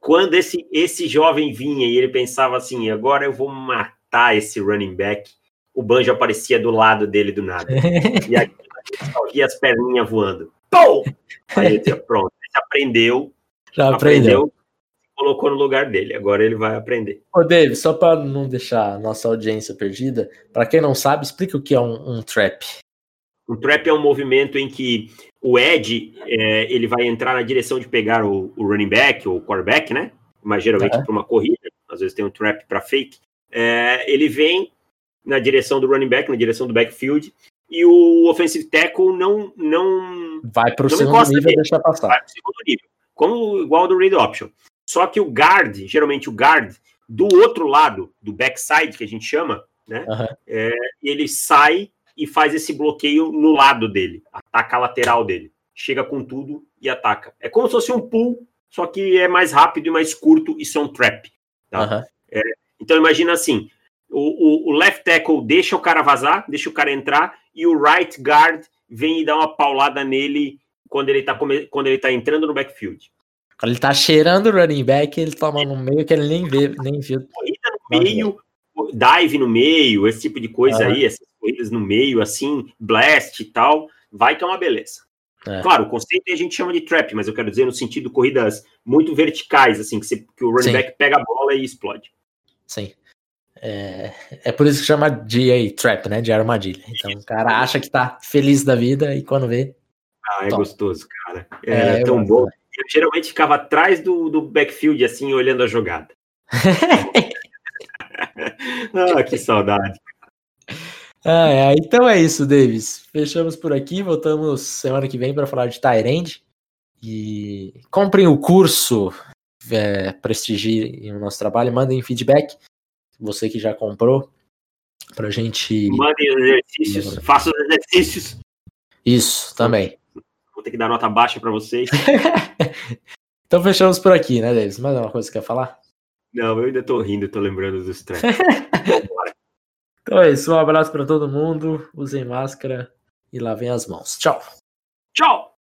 Quando esse, esse jovem vinha e ele pensava assim, agora eu vou matar esse running back, o Banjo aparecia do lado dele do nada. e aí só via as perninhas voando. Pum! Aí eu dizia, pronto, ele aprendeu. Já aprendeu. aprendeu. Colocou no lugar dele, agora ele vai aprender. Ô, Dave, só para não deixar a nossa audiência perdida, para quem não sabe, explica o que é um, um trap. Um trap é um movimento em que o Ed é, ele vai entrar na direção de pegar o, o running back ou o quarterback, né? Mas geralmente uhum. para uma corrida, às vezes tem um trap para fake. É, ele vem na direção do running back, na direção do backfield, e o offensive tackle não não vai para o segundo nível, deixa passar. Vai pro segundo nível, como igual do read option. Só que o guard, geralmente o guard do outro lado, do backside que a gente chama, né? Uhum. É, ele sai e faz esse bloqueio no lado dele, ataca a lateral dele, chega com tudo e ataca. É como se fosse um pull, só que é mais rápido e mais curto, isso é um trap. Tá? Uhum. É, então imagina assim, o, o, o, left tackle deixa o cara vazar, deixa o cara entrar, e o right guard vem e dá uma paulada nele quando ele tá, quando ele tá entrando no backfield. Quando ele tá cheirando o running back, ele toma no meio que ele nem vê, nem viu. Corrida no meio, dive no meio, esse tipo de coisa aí, essas corridas no meio, assim, blast e tal, vai que é uma beleza. É. Claro, o conceito a gente chama de trap, mas eu quero dizer no sentido corridas muito verticais, assim, que, você- que o running Sim. back pega a bola e explode. Sim. É, é por isso que chama de aí, trap, né? De armadilha. Então o cara acha que tá feliz da vida e quando vê. Ah, é Top. gostoso, cara. É, É, tão bom. Eu geralmente ficava atrás do, do backfield, assim, olhando a jogada. ah, que saudade. Ah, é, então é isso, Davis. Fechamos por aqui. Voltamos semana que vem para falar de Tyrande. E comprem o curso, é, prestigiem o nosso trabalho, mandem feedback. Você que já comprou, pra gente. Mandem os exercícios, façam os exercícios. Isso, também. Vou ter que dar nota baixa pra vocês. Então fechamos por aqui, né, Davis? Mais alguma coisa que você quer falar? Não, eu ainda tô rindo, tô lembrando dos. Vambora. Então é isso. Um abraço para todo mundo. Usem máscara e lavem as mãos. Tchau. Tchau!